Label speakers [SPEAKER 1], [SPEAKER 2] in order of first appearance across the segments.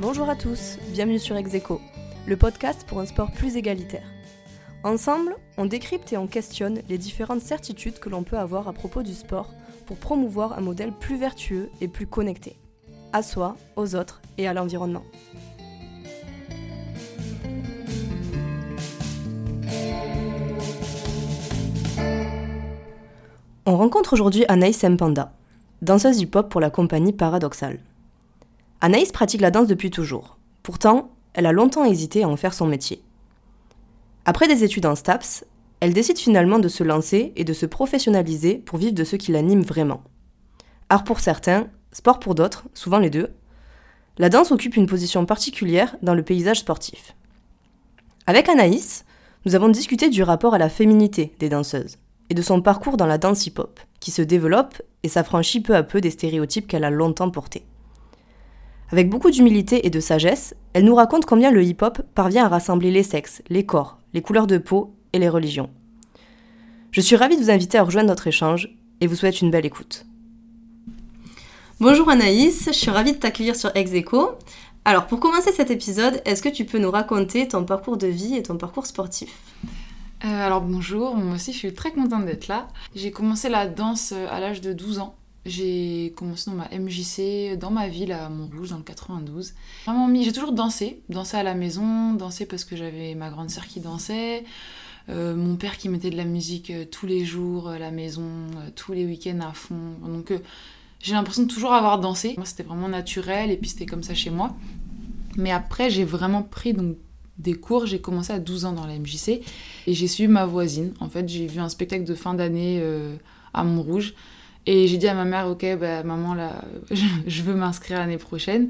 [SPEAKER 1] Bonjour à tous, bienvenue sur Execo, le podcast pour un sport plus égalitaire. Ensemble, on décrypte et on questionne les différentes certitudes que l'on peut avoir à propos du sport pour promouvoir un modèle plus vertueux et plus connecté, à soi, aux autres et à l'environnement. On rencontre aujourd'hui Anaïs Mpanda, danseuse hip-hop pour la compagnie Paradoxal. Anaïs pratique la danse depuis toujours. Pourtant, elle a longtemps hésité à en faire son métier. Après des études en STAPS, elle décide finalement de se lancer et de se professionnaliser pour vivre de ce qui l'anime vraiment. Art pour certains, sport pour d'autres, souvent les deux, la danse occupe une position particulière dans le paysage sportif. Avec Anaïs, nous avons discuté du rapport à la féminité des danseuses et de son parcours dans la danse hip-hop, qui se développe et s'affranchit peu à peu des stéréotypes qu'elle a longtemps portés. Avec beaucoup d'humilité et de sagesse, elle nous raconte combien le hip-hop parvient à rassembler les sexes, les corps, les couleurs de peau et les religions. Je suis ravie de vous inviter à rejoindre notre échange et vous souhaite une belle écoute. Bonjour Anaïs, je suis ravie de t'accueillir sur Execo. Alors pour commencer cet épisode, est-ce que tu peux nous raconter ton parcours de vie et ton parcours sportif?
[SPEAKER 2] Euh, alors bonjour, moi aussi je suis très contente d'être là. J'ai commencé la danse à l'âge de 12 ans. J'ai commencé dans ma MJC, dans ma ville à Montrouge, dans le 92. j'ai toujours dansé, dansé à la maison, dansé parce que j'avais ma grande sœur qui dansait, euh, mon père qui mettait de la musique euh, tous les jours à la maison, euh, tous les week-ends à fond. Donc j'ai l'impression de toujours avoir dansé. Moi c'était vraiment naturel et puis c'était comme ça chez moi. Mais après j'ai vraiment pris donc des cours. J'ai commencé à 12 ans dans la MJC et j'ai suivi ma voisine. En fait, j'ai vu un spectacle de fin d'année à Montrouge et j'ai dit à ma mère, ok, bah, maman, là, je veux m'inscrire l'année prochaine.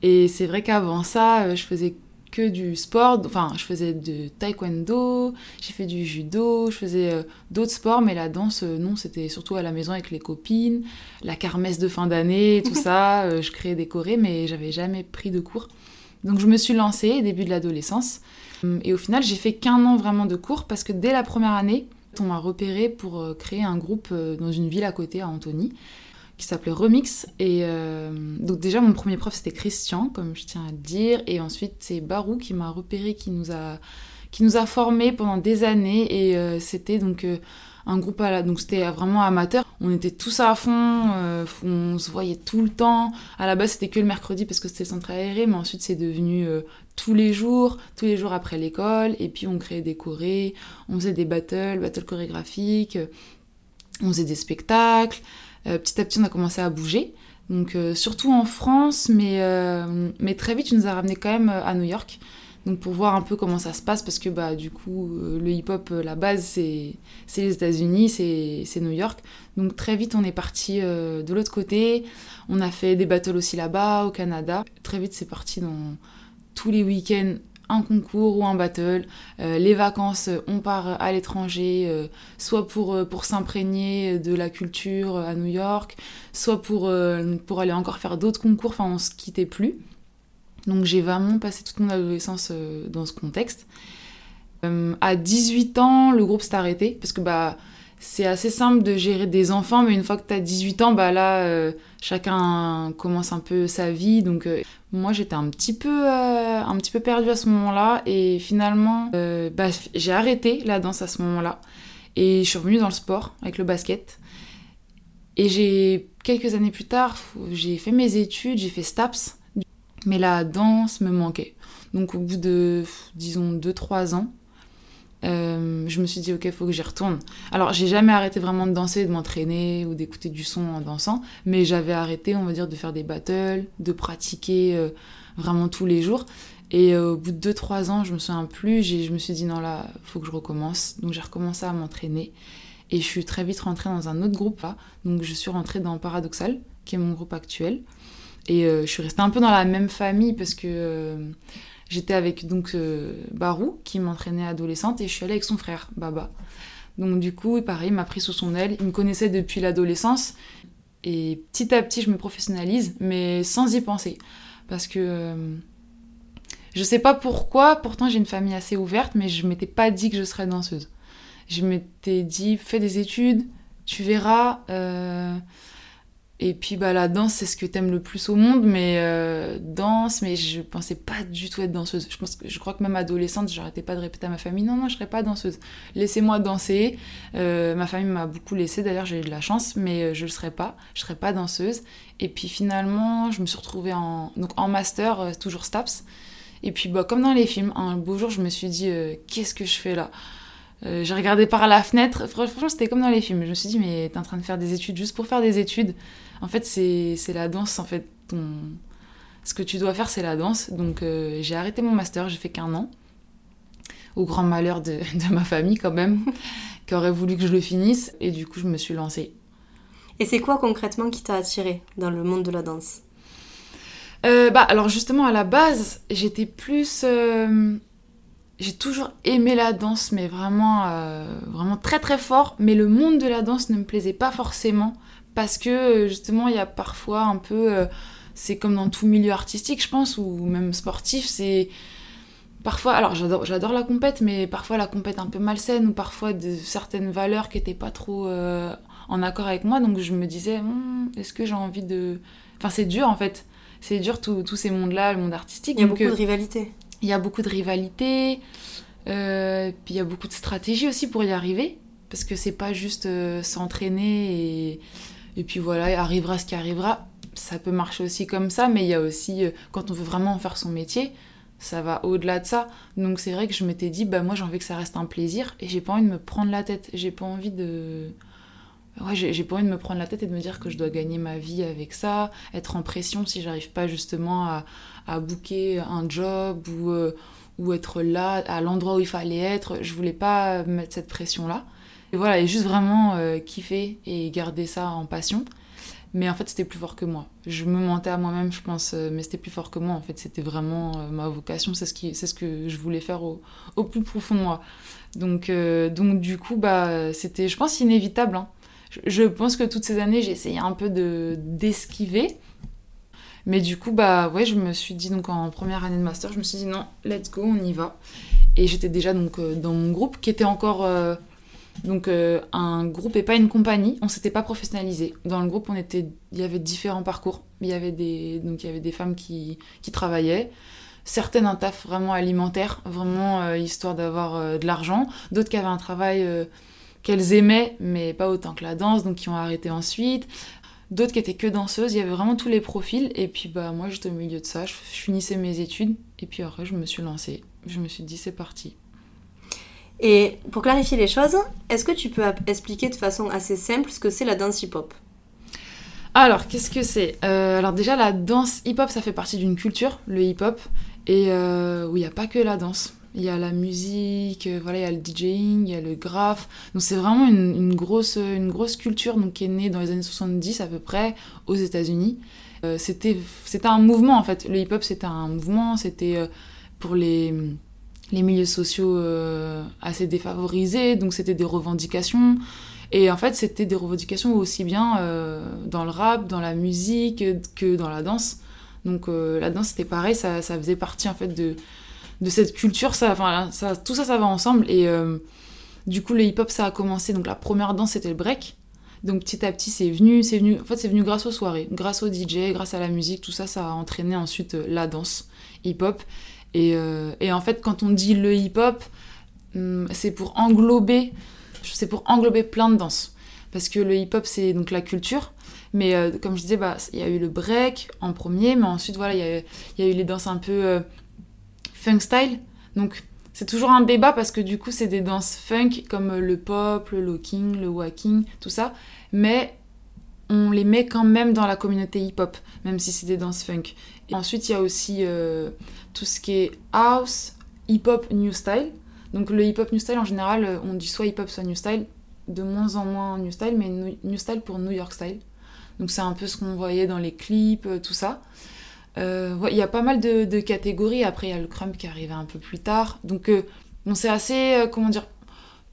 [SPEAKER 2] Et c'est vrai qu'avant ça, euh, je faisais que du sport. Enfin, je faisais de taekwondo, j'ai fait du judo, je faisais euh, d'autres sports, mais la danse, euh, non, c'était surtout à la maison avec les copines, la kermesse de fin d'année, tout ça. je créais des chorés, mais j'avais jamais pris de cours. Donc je me suis lancée début de l'adolescence. Et au final, j'ai fait qu'un an vraiment de cours parce que dès la première année, on m'a repéré pour euh, créer un groupe euh, dans une ville à côté, à Antony, qui s'appelait Remix. Et euh, donc déjà, mon premier prof, c'était Christian, comme je tiens à le dire. Et ensuite, c'est Barou qui m'a repéré, qui nous a, qui nous a formés pendant des années. Et c'était donc un groupe à la... donc c'était vraiment amateur. On était tous à fond, on se voyait tout le temps. À la base, c'était que le mercredi parce que c'était le centre aéré, mais ensuite c'est devenu tous les jours, tous les jours après l'école, et puis on créait des chorés, on faisait des battles, battles chorégraphiques, on faisait des spectacles. Euh, petit à petit, on a commencé à bouger. Donc, euh, surtout en France, mais, euh, mais très vite, tu nous a ramené quand même à New York. Donc, pour voir un peu comment ça se passe, parce que bah, du coup, le hip-hop, la base, c'est les États-Unis, c'est New York. Donc, très vite, on est parti de l'autre côté. On a fait des battles aussi là-bas, au Canada. Très vite, c'est parti dans tous les week-ends un concours ou un battle. Euh, les vacances, on part à l'étranger, euh, soit pour, euh, pour s'imprégner de la culture à New York, soit pour, pour aller encore faire d'autres concours. Enfin, on se quittait plus. Donc j'ai vraiment passé toute mon adolescence dans ce contexte. à 18 ans, le groupe s'est arrêté parce que bah c'est assez simple de gérer des enfants, mais une fois que tu as 18 ans, bah là, euh, chacun commence un peu sa vie. Donc, euh, moi, j'étais un petit peu, euh, un petit peu perdue à ce moment-là. Et finalement, bah, j'ai arrêté la danse à ce moment-là. Et je suis revenue dans le sport avec le basket. Et j'ai, quelques années plus tard, j'ai fait mes études, j'ai fait STAPS. Mais la danse me manquait. Donc, au bout de, disons, 2-3 ans, euh, je me suis dit, ok, faut que j'y retourne. Alors, j'ai jamais arrêté vraiment de danser, de m'entraîner ou d'écouter du son en dansant, mais j'avais arrêté, on va dire, de faire des battles, de pratiquer euh, vraiment tous les jours. Et euh, au bout de 2-3 ans, je me souviens plus, je me suis dit, non, là, faut que je recommence. Donc, j'ai recommencé à m'entraîner. Et je suis très vite rentrée dans un autre groupe. Donc, je suis rentrée dans Paradoxal, qui est mon groupe actuel. Et je suis restée un peu dans la même famille parce que J'étais avec donc euh, Barou qui m'entraînait adolescente et je suis allée avec son frère Baba. Donc du coup, pareil, il m'a pris sous son aile. Il me connaissait depuis l'adolescence et petit à petit, je me professionnalise, mais sans y penser, parce que euh, je sais pas pourquoi. Pourtant, j'ai une famille assez ouverte, mais je m'étais pas dit que je serais danseuse. Je m'étais dit, fais des études, tu verras. Euh, Et puis bah la danse c'est ce que t'aimes le plus au monde, mais euh, danse, mais je pensais pas du tout être danseuse. Je pense que crois que même adolescente, j'arrêtais pas de répéter à ma famille non non je serais pas danseuse. Laissez-moi danser. Euh, ma famille m'a beaucoup laissé d'ailleurs j'ai eu de la chance, mais euh, je le serais pas. Je serais pas danseuse. Et puis finalement je me suis retrouvée en master toujours STAPS. Et puis bah comme dans les films, un beau jour je me suis dit qu'est-ce que je fais là? Euh, j'ai regardé par la fenêtre. Franchement, c'était comme dans les films. Je me suis dit, mais t'es en train de faire des études juste pour faire des études. En fait, c'est la danse. En fait, ton... ce que tu dois faire, c'est la danse. Donc, euh, j'ai arrêté mon master. J'ai fait qu'un an. Au grand malheur de, de, ma famille, quand même, qui aurait voulu que je le finisse. Et du coup, je me suis lancée.
[SPEAKER 1] Et c'est quoi concrètement qui t'a attiré dans le monde de la danse?
[SPEAKER 2] Euh, bah, alors justement, à la base, j'étais plus j'ai toujours aimé la danse, mais vraiment, euh, vraiment très très fort. Mais le monde de la danse ne me plaisait pas forcément parce que euh, justement, il y a parfois un peu, euh, c'est comme dans tout milieu artistique, je pense, ou même sportif, c'est parfois, alors j'adore, j'adore la compète, mais parfois la compète un peu malsaine ou parfois de certaines valeurs qui n'étaient pas trop en accord avec moi. Donc je me disais, hum, est-ce que j'ai envie de, enfin c'est dur en fait. C'est dur tous ces mondes-là, le monde artistique.
[SPEAKER 1] Il y a beaucoup de rivalité.
[SPEAKER 2] Il y a beaucoup de rivalité, euh, puis il y a beaucoup de stratégie aussi pour y arriver, parce que c'est pas juste euh, s'entraîner et, et puis voilà, arrivera ce qui arrivera. Ça peut marcher aussi comme ça, mais il y a aussi, euh, quand on veut vraiment faire son métier, ça va au-delà de ça. Donc c'est vrai que je m'étais dit, bah moi j'ai envie que ça reste un plaisir et j'ai pas envie de me prendre la tête. J'ai pas envie de. Ouais, j'ai pas envie de me prendre la tête et de me dire que je dois gagner ma vie avec ça, être en pression si j'arrive pas justement à, à booker un job ou, euh, ou être là à l'endroit où il fallait être. Je voulais pas mettre cette pression-là. Et voilà, et juste vraiment euh, kiffer et garder ça en passion. Mais en fait, c'était plus fort que moi. Je me mentais à moi-même, je pense, euh, mais c'était plus fort que moi. En fait, c'était vraiment ma vocation. C'est ce, qui, ce que je voulais faire au, au plus profond de moi. Donc, donc du coup, bah, c'était, je pense, inévitable. Hein. Je, pense que toutes ces années, j'ai essayé un peu de, d'esquiver. Mais du coup, bah ouais, je me suis dit, donc en première année de master, je me suis dit non, let's go, on y va. Et j'étais déjà donc euh, dans mon groupe qui était encore euh, donc euh, un groupe et pas une compagnie. On s'était pas professionnalisé. Dans le groupe, on était, il y avait différents parcours. Il y avait des donc il y avait des femmes qui, qui travaillaient, certaines un taf vraiment alimentaire, vraiment histoire d'avoir de l'argent, d'autres qui avaient un travail qu'elles aimaient, mais pas autant que la danse, donc qui ont arrêté ensuite d'autres qui étaient que danseuses, il y avait vraiment tous les profils. Et puis bah moi j'étais au milieu de ça, je, finissais mes études et puis après je me suis lancée. Je me suis dit c'est parti.
[SPEAKER 1] Et pour clarifier les choses, est-ce que tu peux expliquer de façon assez simple ce que c'est la danse hip-hop?
[SPEAKER 2] Alors qu'est-ce que c'est? Euh, Alors déjà la danse hip-hop ça fait partie d'une culture, le hip-hop, et euh, où il n'y a pas que la danse il y a la musique, euh, voilà, il y a le DJing, il y a le graphe. Donc c'est vraiment une, grosse, une grosse culture donc, qui est née dans les années 70 à peu près aux États-Unis. Euh, c'était, un mouvement en fait. Le hip-hop c'était un mouvement, c'était euh, pour les, les milieux sociaux assez défavorisés, donc c'était des revendications. Et en fait c'était des revendications aussi bien dans le rap, dans la musique que dans la danse. Donc la danse c'était pareil, ça, ça faisait partie en fait de de cette culture, ça, ça, tout ça, ça va ensemble. Et euh, du coup, le hip-hop, ça a commencé. Donc la première danse, c'était le break. Donc petit à petit, c'est venu, c'est venu. En fait, c'est venu grâce aux soirées, grâce au DJ, grâce à la musique, tout ça, ça a entraîné ensuite euh, la danse hip-hop. Et, euh, et, en fait, quand on dit le hip-hop, hum, c'est pour englober, c'est pour englober plein de danses. Parce que le hip-hop, c'est donc la culture. Mais comme je disais, bah, il y a eu le break en premier, mais ensuite, voilà, il y y a, eu les danses un peu funk style. Donc c'est toujours un débat parce que du coup c'est des danses funk comme le pop, le locking, le walking, tout ça. Mais on les met quand même dans la communauté hip-hop, même si c'est des danses funk. Ensuite il y a aussi euh, tout ce qui est house, hip-hop, new style. Donc le hip-hop new style en général on dit soit hip-hop soit new style, de moins en moins new style, mais new style pour New York style. Donc c'est un peu ce qu'on voyait dans les clips, euh, tout ça. Euh, il y a pas mal de, catégories. Après, il y a le crump qui arrive un peu plus tard. Donc, euh, on c'est assez, euh, comment dire,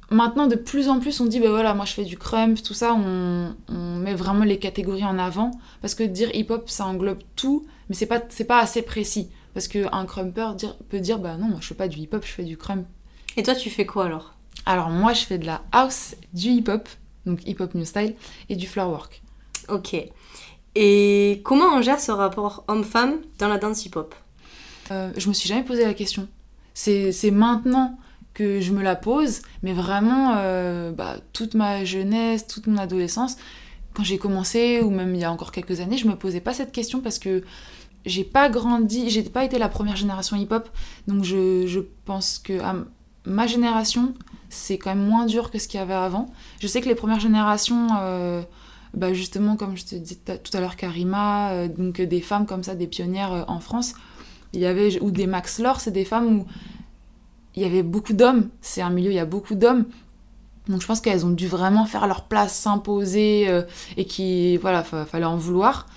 [SPEAKER 2] maintenant de plus en plus on dit, ben voilà, moi je fais du crump, tout ça, on, met vraiment les catégories en avant. Parce que dire hip-hop, ça englobe tout, mais c'est pas, pas assez précis. Parce qu'un crumper peut dire, bah non, moi je fais pas du hip-hop, je fais du crump.
[SPEAKER 1] Et toi, tu fais quoi alors?
[SPEAKER 2] Alors, moi je fais de la house, du hip-hop, donc hip-hop new style, et du floor work.
[SPEAKER 1] Ok. Et comment on gère ce rapport homme-femme dans la danse hip-hop?
[SPEAKER 2] Euh, Je me suis jamais posé la question. C'est maintenant que je me la pose, mais vraiment, euh, bah, toute ma jeunesse, toute mon adolescence, quand j'ai commencé, ou même il y a encore quelques années, je me posais pas cette question parce que j'ai pas grandi, j'ai pas été la première génération hip-hop, donc je, pense que à ma génération, c'est quand même moins dur que ce qu'il y avait avant. Je sais que les premières générations, euh, bah justement, comme je te disais tout à l'heure, Karima, euh, donc des femmes comme ça, des pionnières euh, en France, il y avait, ou des Max Lore, c'est des femmes où il y avait beaucoup d'hommes, c'est un milieu, il y a beaucoup d'hommes, donc je pense qu'elles ont dû vraiment faire leur place, s'imposer, et qui, voilà, fallait en vouloir.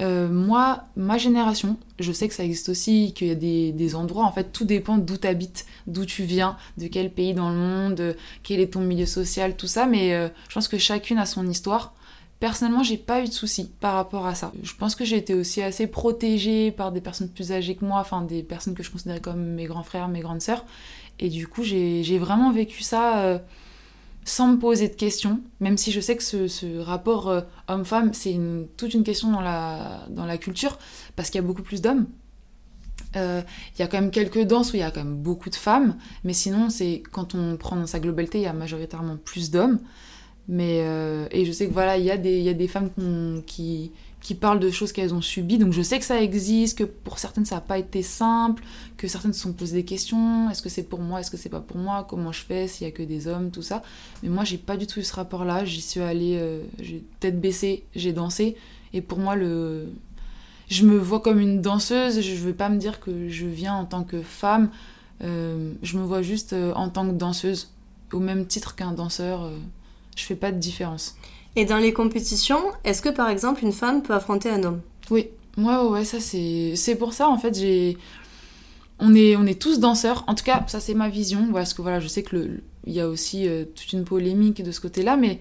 [SPEAKER 2] Euh, moi, ma génération, je sais que ça existe aussi, qu'il y a des, endroits, en fait, tout dépend d'où tu habites, d'où tu viens, de quel pays dans le monde, quel est ton milieu social, tout ça, mais euh, je pense que chacune a son histoire. Personnellement, j'ai pas eu de soucis par rapport à ça. Je pense que j'ai été aussi assez protégée par des personnes plus âgées que moi, enfin des personnes que je considérais comme mes grands frères, mes grandes sœurs. Et du coup, j'ai vraiment vécu ça. Euh, sans me poser de questions, même si je sais que ce, rapport euh, homme-femme, c'est toute une question dans la, dans la culture, parce qu'il y a beaucoup plus d'hommes. Euh, il y a quand même quelques danses où il y a quand même beaucoup de femmes, mais sinon, c'est quand on prend dans sa globalité, il y a majoritairement plus d'hommes. Mais, euh, et je sais que voilà, il y, a des, y a des femmes qui, qui parlent de choses qu'elles ont subies. Donc je sais que ça existe, que pour certaines ça n'a pas été simple, que certaines se sont posées des questions. Est-ce que c'est pour moi? Est-ce que c'est pas pour moi? Comment je fais? S'il y a que des hommes? Tout ça. Mais moi j'ai pas du tout eu ce rapport-là. J'y suis allée, euh, j'ai tête baissée, j'ai dansé. Et pour moi le, je me vois comme une danseuse. Je veux pas me dire que je viens en tant que femme. Euh, je me vois juste euh, en tant que danseuse, au même titre qu'un danseur. Je fais pas de différence.
[SPEAKER 1] Et dans les compétitions, est-ce que par exemple une femme peut affronter un homme?
[SPEAKER 2] Oui, moi ouais, ouais, ça c'est c'est pour ça en fait j'ai on est on est tous danseurs. En tout cas, ça c'est ma vision parce que voilà, je sais que le il y a aussi euh, toute une polémique de ce côté-là, mais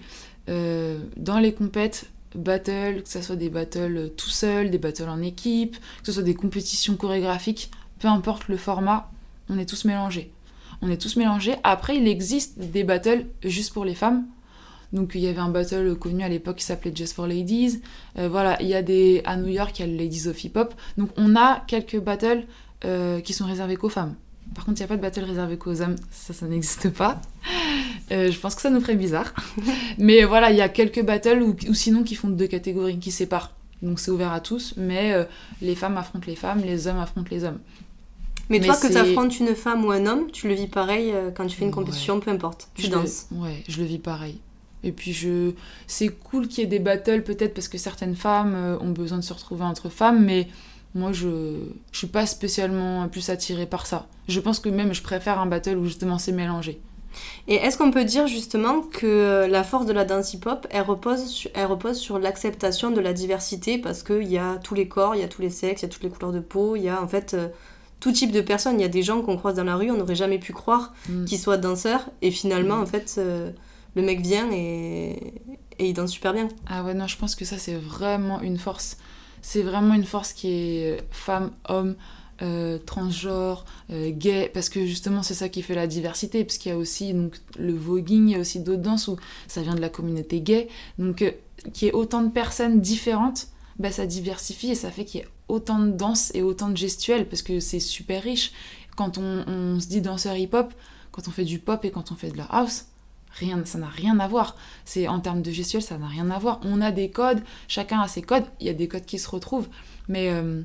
[SPEAKER 2] euh, dans les compètes battle, que ce soit des battles tout seul, des battles en équipe, que ce soit des compétitions chorégraphiques, peu importe le format, on est tous mélangés. On est tous mélangés. Après, il existe des battles juste pour les femmes, donc il y avait un battle connu à l'époque qui s'appelait Just for Ladies. Euh, voilà, il y a des à New York, il y a le Ladies of Hip Hop. Donc on a quelques battles euh, qui sont réservés qu'aux femmes. Par contre, il n'y a pas de battle réservé qu'aux hommes, ça, ça n'existe pas. Euh, je pense que ça nous ferait bizarre. mais voilà, il y a quelques battles ou, sinon qui font deux catégories, qui séparent. Donc c'est ouvert à tous, mais les femmes affrontent les femmes, les hommes affrontent les hommes.
[SPEAKER 1] Mais, toi, que tu affrontes une femme ou un homme, tu le vis pareil quand tu fais une compétition, peu importe. Tu danses.
[SPEAKER 2] ouais, je le vis pareil. Et puis je, c'est cool qu'il y ait des battles peut-être parce que certaines femmes euh, ont besoin de se retrouver entre femmes, mais moi je, je suis pas spécialement plus attirée par ça. Je pense que même je préfère un battle où justement c'est mélangé.
[SPEAKER 1] Et est-ce qu'on peut dire justement que la force de la danse hip-hop, elle repose sur, elle repose sur l'acceptation de la diversité? Parce qu'il y a tous les corps, il y a tous les sexes, il y a toutes les couleurs de peau, il y a en fait euh, tout type de personnes. Il y a des gens qu'on croise dans la rue, on n'aurait jamais pu croire mm. qu'ils soient danseurs et finalement en fait... Euh, le mec vient et, et il danse super bien.
[SPEAKER 2] Ah ouais, non, je pense que ça, c'est vraiment une force. C'est vraiment une force qui est femme, homme, euh, transgenre, euh, gay, parce que justement c'est ça qui fait la diversité, parce qu'il y a aussi donc, le voguing, il y a aussi d'autres danses où ça vient de la communauté gay, donc euh, qu'il y ait autant de personnes différentes, bah, ça diversifie et ça fait qu'il y ait autant de danses et autant de gestuels, parce que c'est super riche. Quand on, on se dit danseur hip-hop, quand on fait du pop et quand on fait de la house, Rien, ça n'a rien à voir. C'est en termes de gestuel, ça n'a rien à voir. On a des codes, chacun a ses codes. Il y a des codes qui se retrouvent, mais euh,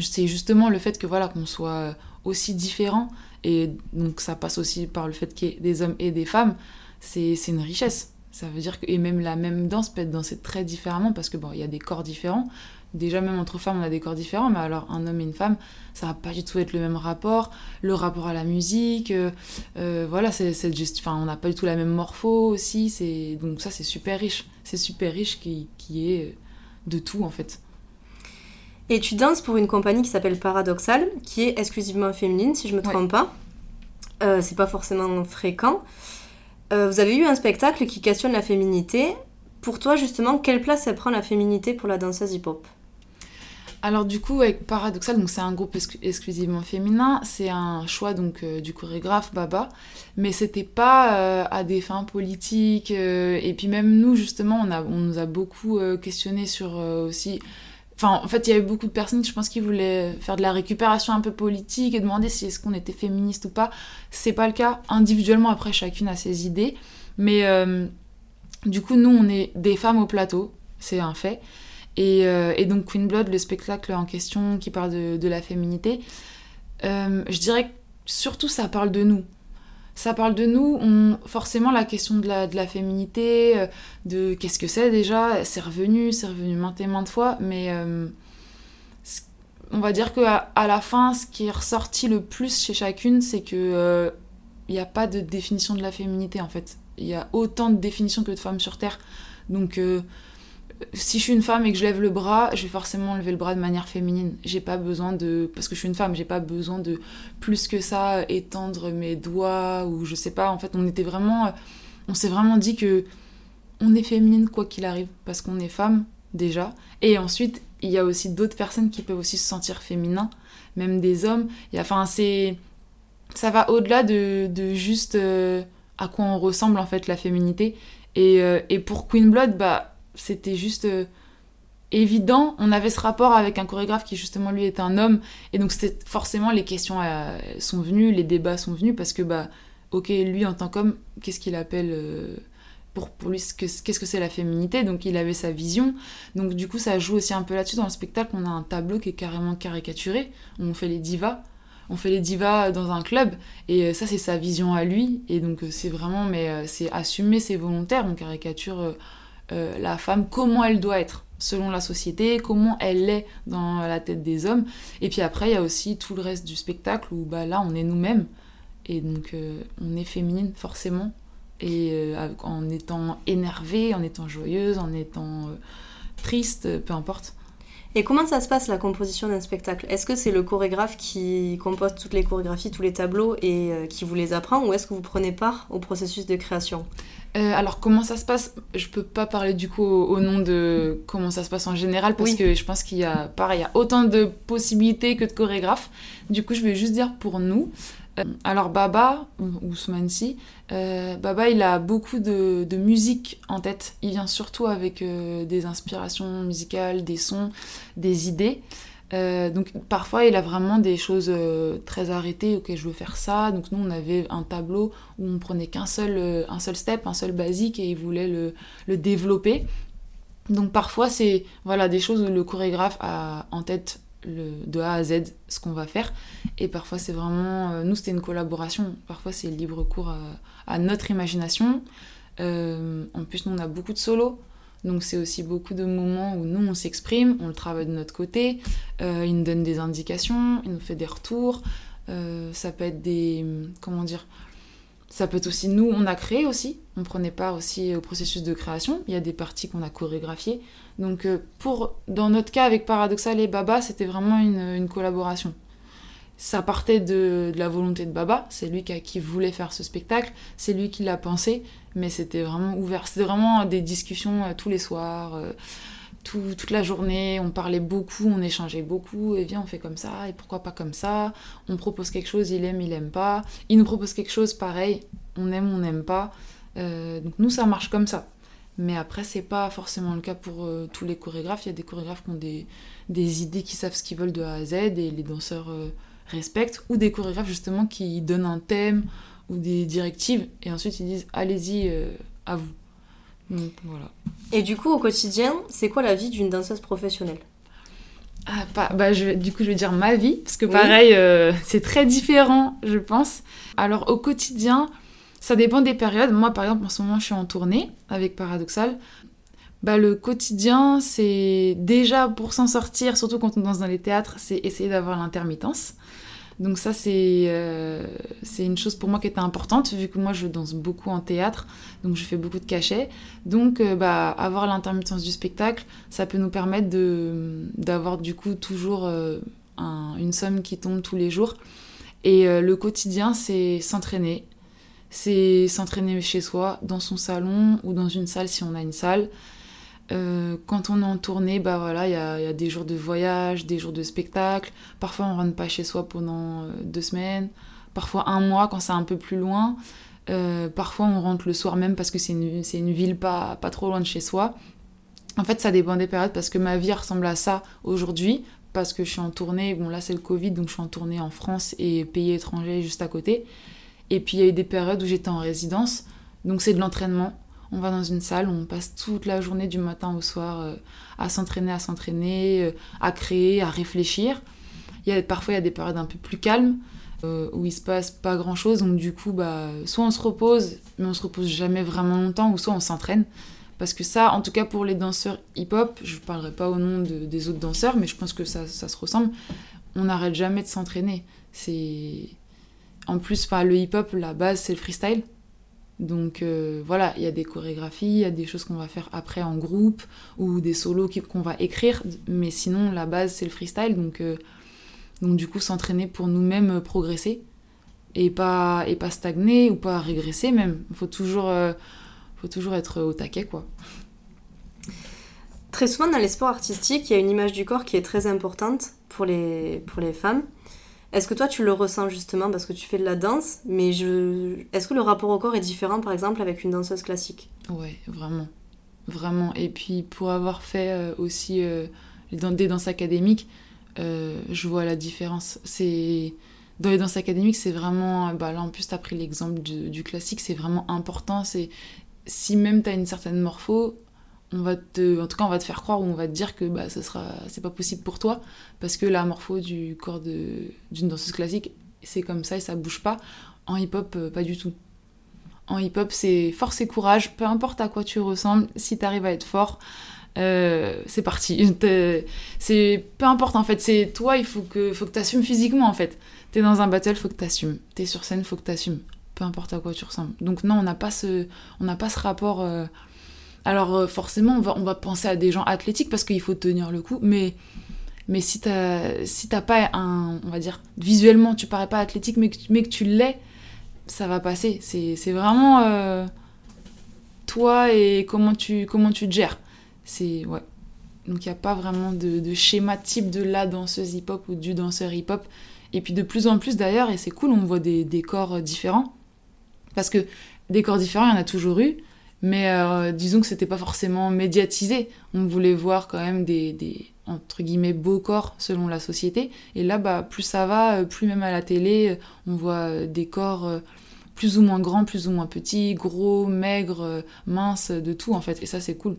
[SPEAKER 2] c'est justement le fait que voilà qu'on soit aussi différents et donc ça passe aussi par le fait qu'il y ait des hommes et des femmes. C'est une richesse. Ça veut dire que et même la même danse peut être dansée très différemment parce que bon, il y a des corps différents. Déjà même entre femmes on a des corps différents mais alors un homme et une femme ça va pas du tout être le même rapport. Le rapport à la musique euh, euh, voilà c'est juste enfin on n'a pas du tout la même morpho aussi c'est donc ça c'est super riche. C'est super riche qui, qui est de tout en fait.
[SPEAKER 1] Et tu danses pour une compagnie qui s'appelle Paradoxal qui est exclusivement féminine si je me trompe pas. Euh, c'est pas forcément fréquent vous avez eu un spectacle qui questionne la féminité. Pour toi, justement, quelle place elle prend la féminité pour la danseuse hip-hop?
[SPEAKER 2] Alors du coup avec Paradoxal, c'est un groupe exclusivement féminin, c'est un choix donc euh, du chorégraphe Baba, mais c'était pas euh, à des fins politiques euh, et puis même nous justement on nous a beaucoup questionné sur aussi Enfin, en fait, il y avait beaucoup de personnes, je pense, qui voulaient faire de la récupération un peu politique et demander si est-ce qu'on était féministe ou pas. C'est pas le cas. Individuellement, après, chacune a ses idées. Mais du coup, nous, on est des femmes au plateau, c'est un fait. Euh, et, donc Queen Blood, le spectacle en question qui parle de, la féminité, euh, je dirais que surtout ça parle de nous. Ça parle de nous, forcément la question de la, de la féminité, euh, de qu'est-ce que c'est déjà, c'est revenu, c'est revenu maintes et maintes fois, mais on va dire qu'à à la fin, ce qui est ressorti le plus chez chacune, c'est que il n'y a pas de définition de la féminité en fait. Il y a autant de définitions que de femmes sur Terre. Donc si je suis une femme et que je lève le bras, je vais forcément lever le bras de manière féminine. J'ai pas besoin de. Parce que je suis une femme, j'ai pas besoin de plus que ça étendre mes doigts ou je sais pas. En fait, on était vraiment. On s'est vraiment dit que on est féminine quoi qu'il arrive parce qu'on est femme déjà. Et ensuite, il y a aussi d'autres personnes qui peuvent aussi se sentir féminins, même des hommes. Il y a, enfin, c'est. Ça va au-delà de, de juste euh, à quoi on ressemble en fait la féminité. Et, euh, et pour Queen Blood, bah c'était juste euh, évident. On avait ce rapport avec un chorégraphe qui justement lui est un homme. Et donc c'était forcément les questions euh, sont venues, les débats sont venus parce que bah ok lui en tant qu'homme qu'est-ce qu'il appelle euh, pour, pour lui qu'est-ce que c'est la féminité? Donc il avait sa vision. Donc du coup ça joue aussi un peu là-dessus dans le spectacle. On a un tableau qui est carrément caricaturé. On fait les divas. On fait les divas dans un club. Et ça c'est sa vision à lui. Et donc c'est vraiment mais c'est assumé c'est volontaire. On caricature euh, la femme, comment elle doit être selon la société, comment elle est dans la tête des hommes. Et puis après, il y a aussi tout le reste du spectacle où bah, là, on est nous-mêmes. Et donc, euh, on est féminine, forcément. Et euh, en étant énervée, en étant joyeuse, en étant triste, peu importe.
[SPEAKER 1] Et comment ça se passe la composition d'un spectacle? Est-ce que c'est le chorégraphe qui compose toutes les chorégraphies, tous les tableaux et qui vous les apprend? Ou est-ce que vous prenez part au processus de création?
[SPEAKER 2] Euh, alors comment ça se passe? Je peux pas parler du coup au, nom de comment ça se passe en général parce que je pense qu'il y a pareil, il y a autant de possibilités que de chorégraphes. Du coup, je vais juste dire pour nous. Euh, alors Baba ou Soumansi, euh, Baba il a beaucoup de, de, musique en tête. Il vient surtout avec des inspirations musicales, des sons, des idées. Euh, donc parfois il a vraiment des choses euh, très arrêtées, ok je veux faire ça. Donc nous on avait un tableau où on prenait qu'un seul, euh, un seul step, un seul basique et il voulait le, le développer. Donc parfois c'est voilà des choses où le chorégraphe a en tête le, de A à Z ce qu'on va faire. Et parfois c'est vraiment, nous c'était une collaboration, parfois c'est libre cours à, à notre imagination. en plus nous on a beaucoup de solos. Donc c'est aussi beaucoup de moments où nous on s'exprime, on le travaille de notre côté, euh, il nous donne des indications, il nous fait des retours, euh, ça peut être des... comment dire ça peut être aussi nous, on a créé aussi, on prenait part aussi au processus de création, il y a des parties qu'on a chorégraphiées. Donc euh, pour, dans notre cas avec Paradoxal et Baba, c'était vraiment une, collaboration ça partait de, la volonté de Baba, c'est lui qui, qui, voulait faire ce spectacle, c'est lui qui l'a pensé, mais c'était vraiment ouvert. C'était vraiment des discussions euh, tous les soirs, euh, toute la journée. On parlait beaucoup, on échangeait beaucoup. Et viens, on fait comme ça, et pourquoi pas comme ça? On propose quelque chose, il aime, il aime pas. Il nous propose quelque chose, pareil, on aime, on n'aime pas. Euh, donc nous, ça marche comme ça. Mais après, c'est pas forcément le cas pour tous les chorégraphes. Il y a des chorégraphes qui ont des, des idées, qui savent ce qu'ils veulent de A à Z, et les danseurs respectent. Ou des chorégraphes, justement, qui donnent un thème ou des directives et ensuite ils disent allez-y euh, à vous. Donc voilà.
[SPEAKER 1] Et du coup au quotidien, c'est quoi la vie d'une danseuse professionnelle?
[SPEAKER 2] Ah, pas, bah, je, du coup, je vais dire ma vie, parce que pareil, euh, c'est très différent, je pense. Alors, au quotidien, ça dépend des périodes. Moi, par exemple, en ce moment, je suis en tournée avec Paradoxal. Bah, le quotidien, c'est déjà pour s'en sortir, surtout quand on danse dans les théâtres, c'est essayer d'avoir l'intermittence. Donc ça, euh, c'est une chose pour moi qui était importante, vu que moi, je danse beaucoup en théâtre, donc je fais beaucoup de cachets. Donc, euh, bah, avoir l'intermittence du spectacle, ça peut nous permettre d'avoir du coup toujours euh, une somme qui tombe tous les jours. Et le quotidien, c'est s'entraîner. C'est s'entraîner chez soi, dans son salon ou dans une salle si on a une salle. Euh, quand on est en tournée, bah voilà, il y a, des jours de voyage, des jours de spectacle. Parfois, on rentre pas chez soi pendant euh, deux semaines. Parfois, un mois quand c'est un peu plus loin. Euh, parfois, on rentre le soir même parce que c'est une, une, ville pas, pas trop loin de chez soi. En fait, ça dépend des périodes parce que ma vie ressemble à ça aujourd'hui. Parce que je suis en tournée, bon là c'est le Covid, donc je suis en tournée en France et pays étrangers juste à côté. Et puis il y a eu des périodes où j'étais en résidence, donc c'est de l'entraînement on va dans une salle, on passe toute la journée du matin au soir euh, à s'entraîner, à s'entraîner, euh, à créer, à réfléchir. Il y a, parfois, il y a des périodes un peu plus calmes euh, où il se passe pas grand chose. Donc, du coup, bah, soit on se repose, mais on se repose jamais vraiment longtemps, ou soit on s'entraîne. Parce que ça, en tout cas pour les danseurs hip-hop, je ne parlerai pas au nom des autres danseurs, mais je pense que ça, ça se ressemble. On n'arrête jamais de s'entraîner. C'est en plus, le hip-hop, la base, c'est le freestyle. Donc euh, voilà, il y a des chorégraphies, il y a des choses qu'on va faire après en groupe ou des solos qu'on va écrire, mais sinon la base c'est le freestyle, donc, euh, donc du coup s'entraîner pour nous-mêmes euh, progresser et pas, et pas stagner ou pas régresser même. Il faut toujours, faut toujours être au taquet quoi.
[SPEAKER 1] Très souvent dans les sports artistiques, il y a une image du corps qui est très importante pour les, pour les femmes. Est-ce que toi tu le ressens justement parce que tu fais de la danse, mais je... est-ce que le rapport au corps est différent par exemple avec une danseuse classique?
[SPEAKER 2] Ouais, vraiment. Vraiment. Et puis pour avoir fait euh, aussi euh, des danses académiques, euh, je vois la différence. C'est dans les danses académiques, c'est vraiment. Bah là, en plus, tu as pris l'exemple du, classique, c'est vraiment important. Si même tu as une certaine morpho, on va te, en tout cas, on va te faire croire ou on va te dire que bah, ce sera, c'est pas possible pour toi parce que la morpho du corps de, d'une danseuse classique, c'est comme ça et ça bouge pas. En hip-hop, euh, pas du tout. En hip-hop, c'est force et courage, peu importe à quoi tu ressembles, si tu arrives à être fort, euh, c'est parti. c'est peu importe en fait, c'est toi, il faut que faut que t'assumes physiquement en fait. T'es dans un battle, faut que t'assumes. T'es sur scène, faut que t'assumes. Peu importe à quoi tu ressembles. Donc non, on n'a pas ce, pas ce rapport. Euh, alors euh, forcément, on va, on va penser à des gens athlétiques parce qu'il faut tenir le coup, mais, mais si t'as si pas un, on va dire, visuellement, tu parais pas athlétique, mais que, mais que tu l'es, ça va passer. C'est vraiment euh, toi et comment tu, comment tu te gères. C'est, ouais. Donc il n'y a pas vraiment de, schéma type de la danseuse hip-hop ou du danseur hip-hop. Et puis de plus en plus d'ailleurs, et c'est cool, on voit des, des corps différents. Parce que des corps différents, il y en a toujours eu. Mais euh, disons que c'était pas forcément médiatisé. On voulait voir quand même des, des, entre guillemets beaux corps selon la société. Et là, bah, plus ça va, euh, plus même à la télé, euh, on voit des corps plus ou moins grands, plus ou moins petits, gros, maigres, minces, de tout en fait. Et ça, c'est cool.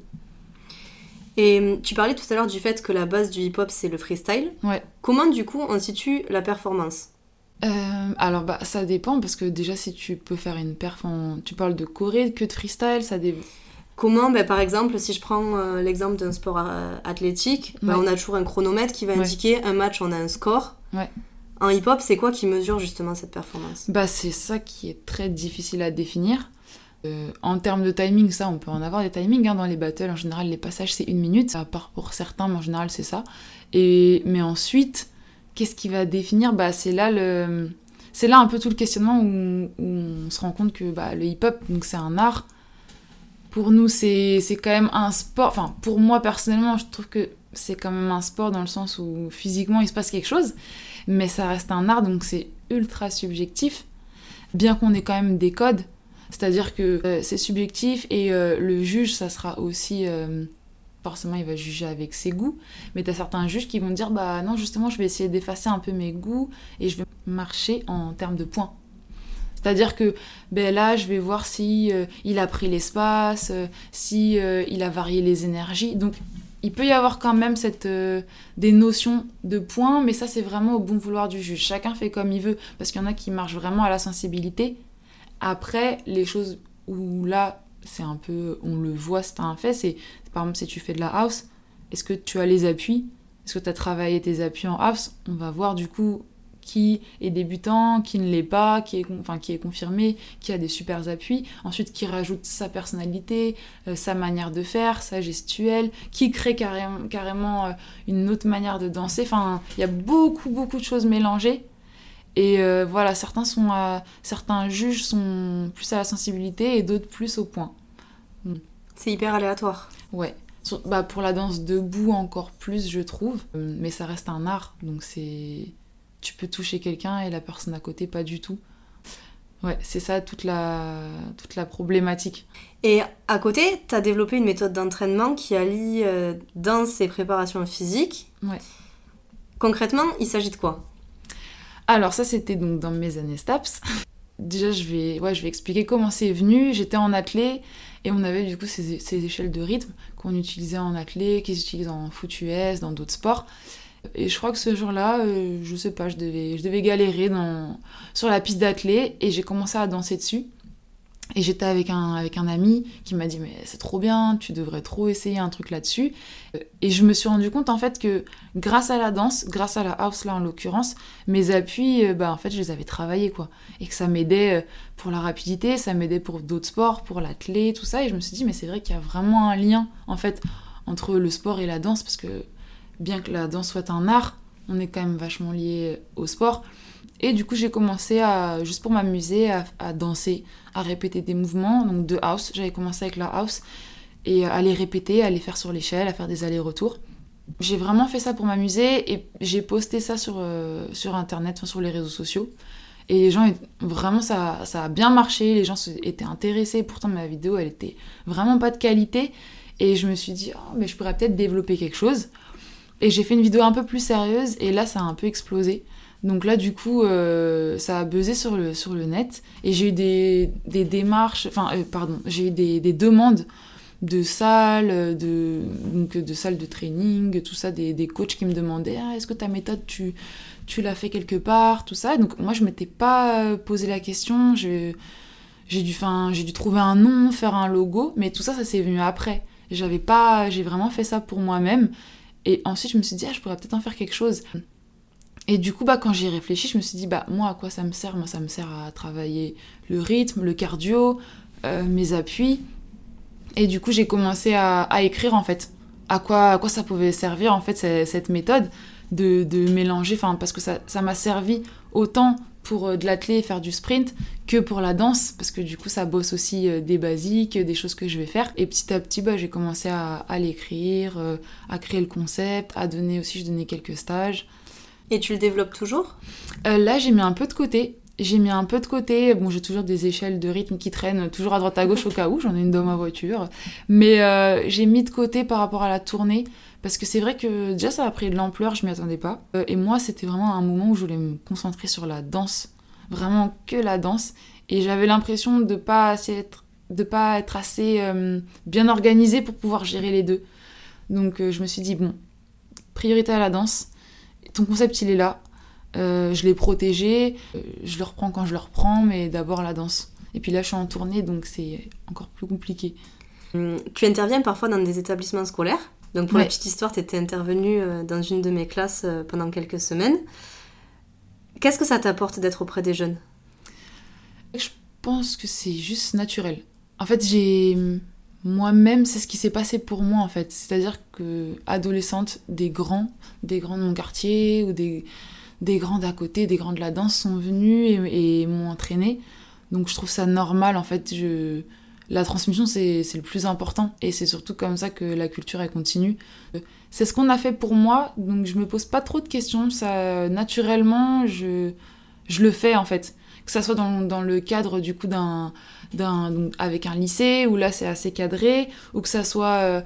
[SPEAKER 1] Et tu parlais tout à l'heure du fait que la base du hip-hop, c'est le freestyle.
[SPEAKER 2] Ouais.
[SPEAKER 1] Comment du coup on situe la performance?
[SPEAKER 2] Euh, alors bah ça dépend parce que déjà si tu peux faire une perf tu parles de Corée que de freestyle ça dé...
[SPEAKER 1] Comment? Ben, Par exemple, si je prends euh, l'exemple d'un sport euh, athlétique, ben, on a toujours un chronomètre qui va indiquer un match, on a un score.
[SPEAKER 2] Ouais.
[SPEAKER 1] En hip-hop, c'est quoi qui mesure justement cette performance?
[SPEAKER 2] Bah c'est ça qui est très difficile à définir. en termes de timing, ça, on peut en avoir des timings hein, dans les battles. En général, les passages, c'est une minute, à part pour certains, mais en général, c'est ça. Et... Mais ensuite, qu'est-ce qui va définir bah, C'est là un peu tout le questionnement où, on se rend compte que bah, le hip-hop, donc c'est un art. Pour nous, c'est quand même un sport. Enfin, pour moi personnellement, je trouve que c'est quand même un sport dans le sens où physiquement il se passe quelque chose, mais ça reste un art, donc c'est ultra subjectif. Bien qu'on ait quand même des codes, c'est-à-dire que euh, c'est subjectif et euh, le juge, ça sera aussi euh, forcément il va juger avec ses goûts, mais tu as certains juges qui vont dire bah non justement je vais essayer d'effacer un peu mes goûts et je vais marcher en termes de points. C'est-à-dire que ben là je vais voir si euh, il a pris l'espace, euh, si euh, il a varié les énergies. Donc il peut y avoir quand même cette, des notions de points, mais ça c'est vraiment au bon vouloir du juge. Chacun fait comme il veut, parce qu'il y en a qui marchent vraiment à la sensibilité. Après, les choses où là c'est un peu, on le voit, c'est un fait, c'est par exemple si tu fais de la house, est-ce que tu as les appuis? Est-ce que tu as travaillé tes appuis en house? On va voir du coup qui est débutant, qui ne l'est pas, qui est, enfin, qui est confirmé, qui a des super appuis, ensuite qui rajoute sa personnalité, euh, sa manière de faire, sa gestuelle, qui crée carrément, carrément euh, une autre manière de danser. Enfin, il y a beaucoup, beaucoup de choses mélangées. Et euh, voilà, certains, sont certains juges sont plus à la sensibilité et d'autres plus au point.
[SPEAKER 1] C'est hyper aléatoire.
[SPEAKER 2] Ouais. Bah, pour la danse debout encore plus, je trouve. Mais ça reste un art, donc c'est... Tu peux toucher quelqu'un et la personne à côté, pas du tout. Ouais, c'est ça toute la, toute la problématique.
[SPEAKER 1] Et à côté, tu as développé une méthode d'entraînement qui allie euh, danse et préparation physique.
[SPEAKER 2] Ouais.
[SPEAKER 1] Concrètement, il s'agit de quoi?
[SPEAKER 2] Alors ça, c'était donc dans mes années STAPS. Déjà, je vais, ouais, je vais expliquer comment c'est venu. J'étais en athlée et on avait du coup ces, échelles de rythme qu'on utilisait en athlée, qu'ils utilisent en foot US, dans d'autres sports. Et je crois que ce jour-là, euh, je sais pas, je devais, je devais galérer sur la piste d'athlée et j'ai commencé à danser dessus. Et j'étais avec un, ami qui m'a dit mais c'est trop bien, tu devrais trop essayer un truc là-dessus. Et je me suis rendu compte en fait que grâce à la danse, grâce à la house là en l'occurrence, mes appuis, euh, bah en fait je les avais travaillés quoi. Et que ça m'aidait euh, pour la rapidité, ça m'aidait pour d'autres sports, pour l'athlé, tout ça. Et je me suis dit mais c'est vrai qu'il y a vraiment un lien en fait entre le sport et la danse parce que bien que la danse soit un art, on est quand même vachement lié au sport. Et du coup, j'ai commencé à, juste pour m'amuser, à, danser, à répéter des mouvements, donc de house. J'avais commencé avec la house et à les répéter, à les faire sur l'échelle, à faire des allers-retours. J'ai vraiment fait ça pour m'amuser et j'ai posté ça sur, euh, sur internet, sur les réseaux sociaux. Et les gens, vraiment, ça, ça a bien marché, les gens étaient intéressés. Pourtant, ma vidéo, elle était vraiment pas de qualité. Et je me suis dit, oh, mais je pourrais peut-être développer quelque chose. Et j'ai fait une vidéo un peu plus sérieuse et là ça a un peu explosé. Donc là du coup euh, ça a buzzé sur le, sur le net et j'ai eu des, des, démarches, enfin euh, pardon, j'ai eu des, des, demandes de salles, de, donc, de salles de training, tout ça, des, des coachs qui me demandaient ah, est-ce que ta méthode tu, tu l'as fait quelque part, tout ça. Donc moi je m'étais pas posé la question, j'ai dû, dû trouver un nom, faire un logo, mais tout ça ça s'est venu après. J'avais pas, j'ai vraiment fait ça pour moi-même et ensuite, je me suis dit, ah, je pourrais peut-être en faire quelque chose. Et du coup, bah, quand j'y ai réfléchi, je me suis dit, bah, moi, à quoi ça me sert? Moi, ça me sert à travailler le rythme, le cardio, euh, mes appuis. Et du coup, j'ai commencé à, écrire, en fait, à quoi, à quoi ça pouvait servir, en fait, cette méthode de, de mélanger, enfin, parce que ça m'a servi autant pour euh, de l'athlé faire du sprint que pour la danse, parce que du coup ça bosse aussi euh, des basiques, des choses que je vais faire. Et petit à petit, bah, j'ai commencé à, l'écrire, à créer le concept, à donner aussi, je donnais quelques stages.
[SPEAKER 1] Et tu le développes toujours
[SPEAKER 2] Là, j'ai mis un peu de côté. J'ai mis un peu de côté. Bon, j'ai toujours des échelles de rythme qui traînent toujours à droite à gauche au cas où. J'en ai une dans ma voiture. Mais j'ai mis de côté par rapport à la tournée. Parce que c'est vrai que déjà ça a pris de l'ampleur, je m'y attendais pas. Euh, et moi, c'était vraiment un moment où je voulais me concentrer sur la danse, vraiment que la danse. Et j'avais l'impression de pas être, de pas être assez euh, bien organisée pour pouvoir gérer les deux. Donc euh, je me suis dit bon, priorité à la danse. Ton concept il est là. je l'ai protégé, je le reprends quand je le reprends, mais d'abord la danse. Et puis là, je suis en tournée, donc c'est encore plus compliqué.
[SPEAKER 1] Hum, tu interviens parfois dans des établissements scolaires donc pour la petite histoire, tu étais intervenue euh, dans une de mes classes euh, pendant quelques semaines. Qu'est-ce que ça t'apporte d'être auprès des jeunes?
[SPEAKER 2] Je pense que c'est juste naturel. En fait, j'ai moi-même, c'est ce qui s'est passé pour moi en fait. C'est-à-dire que adolescente, des grands, des grands de mon quartier ou des, des grands d'à côté, des grands de la danse sont venus et, m'ont entraîné. Donc je trouve ça normal en fait. La transmission, c'est le plus important. Et c'est surtout comme ça que la culture, elle continue. C'est ce qu'on a fait pour moi, donc je me pose pas trop de questions. Ça, naturellement, je, je le fais en fait. Que ça soit dans, dans le cadre du coup d'un. avec un lycée, où là c'est assez cadré, ou que ça soit. Euh,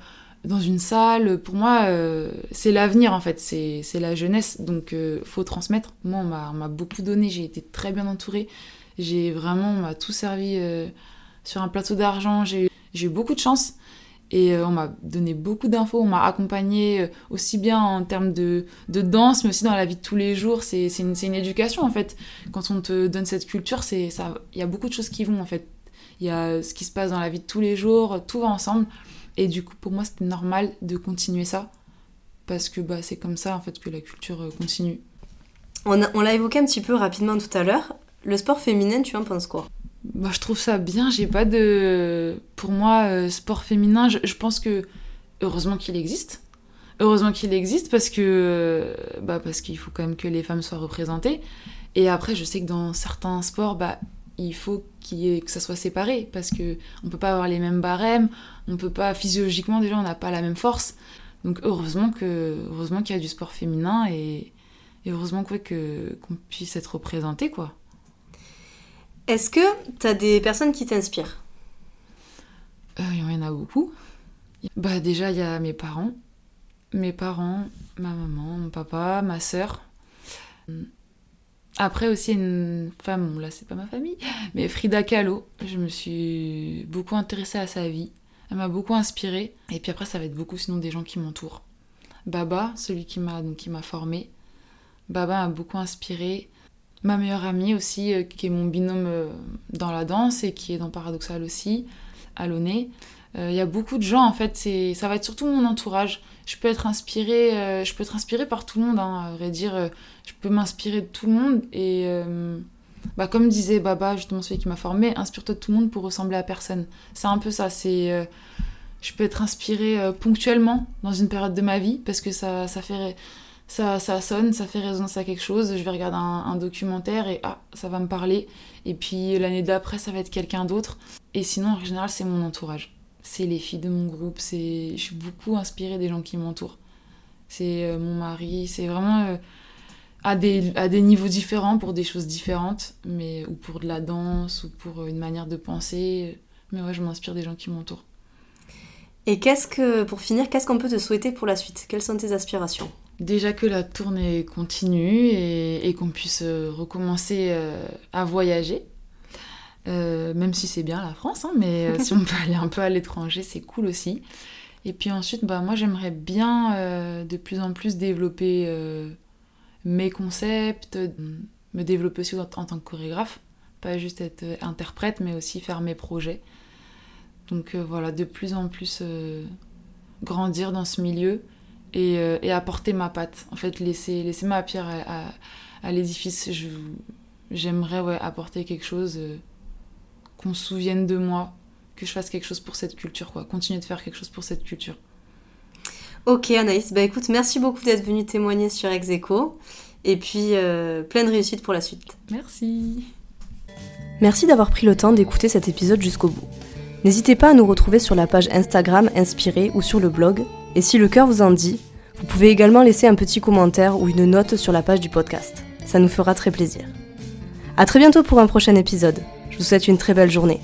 [SPEAKER 2] dans une salle, pour moi, euh, c'est l'avenir en fait, c'est la jeunesse, donc euh, faut transmettre. Moi, on m'a beaucoup donné, j'ai été très bien entourée, j'ai vraiment, on m'a tout servi sur un plateau d'argent. J'ai eu beaucoup de chance et euh, on m'a donné beaucoup d'infos, on m'a accompagné euh, aussi bien en termes de, de, danse, mais aussi dans la vie de tous les jours. C'est une, une, éducation en fait. Quand on te donne cette culture, il y a beaucoup de choses qui vont en fait. Il y a ce qui se passe dans la vie de tous les jours, tout va ensemble. Et du coup, pour moi, c'était normal de continuer ça parce que bah, c'est comme ça en fait que la culture euh, continue.
[SPEAKER 1] On, on l'a évoqué un petit peu rapidement tout à l'heure. Le sport féminin, tu en penses quoi?
[SPEAKER 2] Bah, je trouve ça bien. J'ai pas de. Pour moi, euh, sport féminin, je, pense que. Heureusement qu'il existe. Heureusement qu'il existe parce que. Euh, bah, parce qu'il faut quand même que les femmes soient représentées. Et après, je sais que dans certains sports, bah, il faut qu'il que ça soit séparé parce que on peut pas avoir les mêmes barèmes, on peut pas physiologiquement déjà on n'a pas la même force. Donc heureusement que heureusement qu'il y a du sport féminin et, heureusement quoi, que qu'on puisse être représenté quoi.
[SPEAKER 1] Est-ce que tu as des personnes qui t'inspirent?
[SPEAKER 2] Euh, Il y en a beaucoup. Bah déjà il y a mes parents, mes parents, ma maman, mon papa, ma sœur. Après aussi une femme, bon là c'est pas ma famille, mais Frida Kahlo. Je me suis beaucoup intéressée à sa vie. Elle m'a beaucoup inspirée. Et puis après ça va être beaucoup sinon des gens qui m'entourent. Baba, celui qui m'a qui m'a formée. Baba m'a beaucoup inspirée. Ma meilleure amie aussi, euh, qui est mon binôme euh, dans la danse et qui est dans Paradoxal aussi, Aloné. Il euh, y a beaucoup de gens en fait, ça va être surtout mon entourage. Je peux être inspirée, je peux être inspirée par tout le monde, hein, à vrai dire je peux m'inspirer de tout le monde et bah, comme disait Baba, justement celui qui m'a formé, inspire-toi de tout le monde pour ressembler à personne. C'est un peu ça, c'est je peux être inspirée ponctuellement dans une période de ma vie parce que ça, ça fait ça, ça sonne, ça fait résonance à quelque chose. Je vais regarder un, documentaire et ah, ça va me parler. Et puis l'année d'après, ça va être quelqu'un d'autre. Et sinon, en général, c'est mon entourage. C'est les filles de mon groupe. C'est, je suis beaucoup inspirée des gens qui m'entourent. C'est mon mari. C'est vraiment à des, à des niveaux différents pour des choses différentes, mais ou pour de la danse ou pour une manière de penser. Mais ouais, je m'inspire des gens qui m'entourent.
[SPEAKER 1] Et qu'est-ce que, pour finir, qu'est-ce qu'on peut te souhaiter pour la suite? Quelles sont tes aspirations?
[SPEAKER 2] Déjà que la tournée continue et, qu'on puisse euh, recommencer euh, à voyager. Euh, même si c'est bien la France, hein, mais si on peut aller un peu à l'étranger, c'est cool aussi. Et puis ensuite, bah, moi j'aimerais bien de plus en plus développer mes concepts, me développer aussi en, tant que chorégraphe, pas juste être interprète, mais aussi faire mes projets. Donc voilà, de plus en plus grandir dans ce milieu et, apporter ma patte. En fait, laisser, laisser ma pierre à, l'édifice. J'aimerais ouais, apporter quelque chose, qu'on se souvienne de moi, que je fasse quelque chose pour cette culture, quoi. Continuer de faire quelque chose pour cette culture.
[SPEAKER 1] Ok Anaïs, bah écoute, merci beaucoup d'être venue témoigner sur Execo. Et puis, euh, pleine réussite pour la suite.
[SPEAKER 2] Merci.
[SPEAKER 1] Merci d'avoir pris le temps d'écouter cet épisode jusqu'au bout. N'hésitez pas à nous retrouver sur la page Instagram Inspiré ou sur le blog. Et si le cœur vous en dit, vous pouvez également laisser un petit commentaire ou une note sur la page du podcast. Ça nous fera très plaisir. A très bientôt pour un prochain épisode. Je vous souhaite une très belle journée.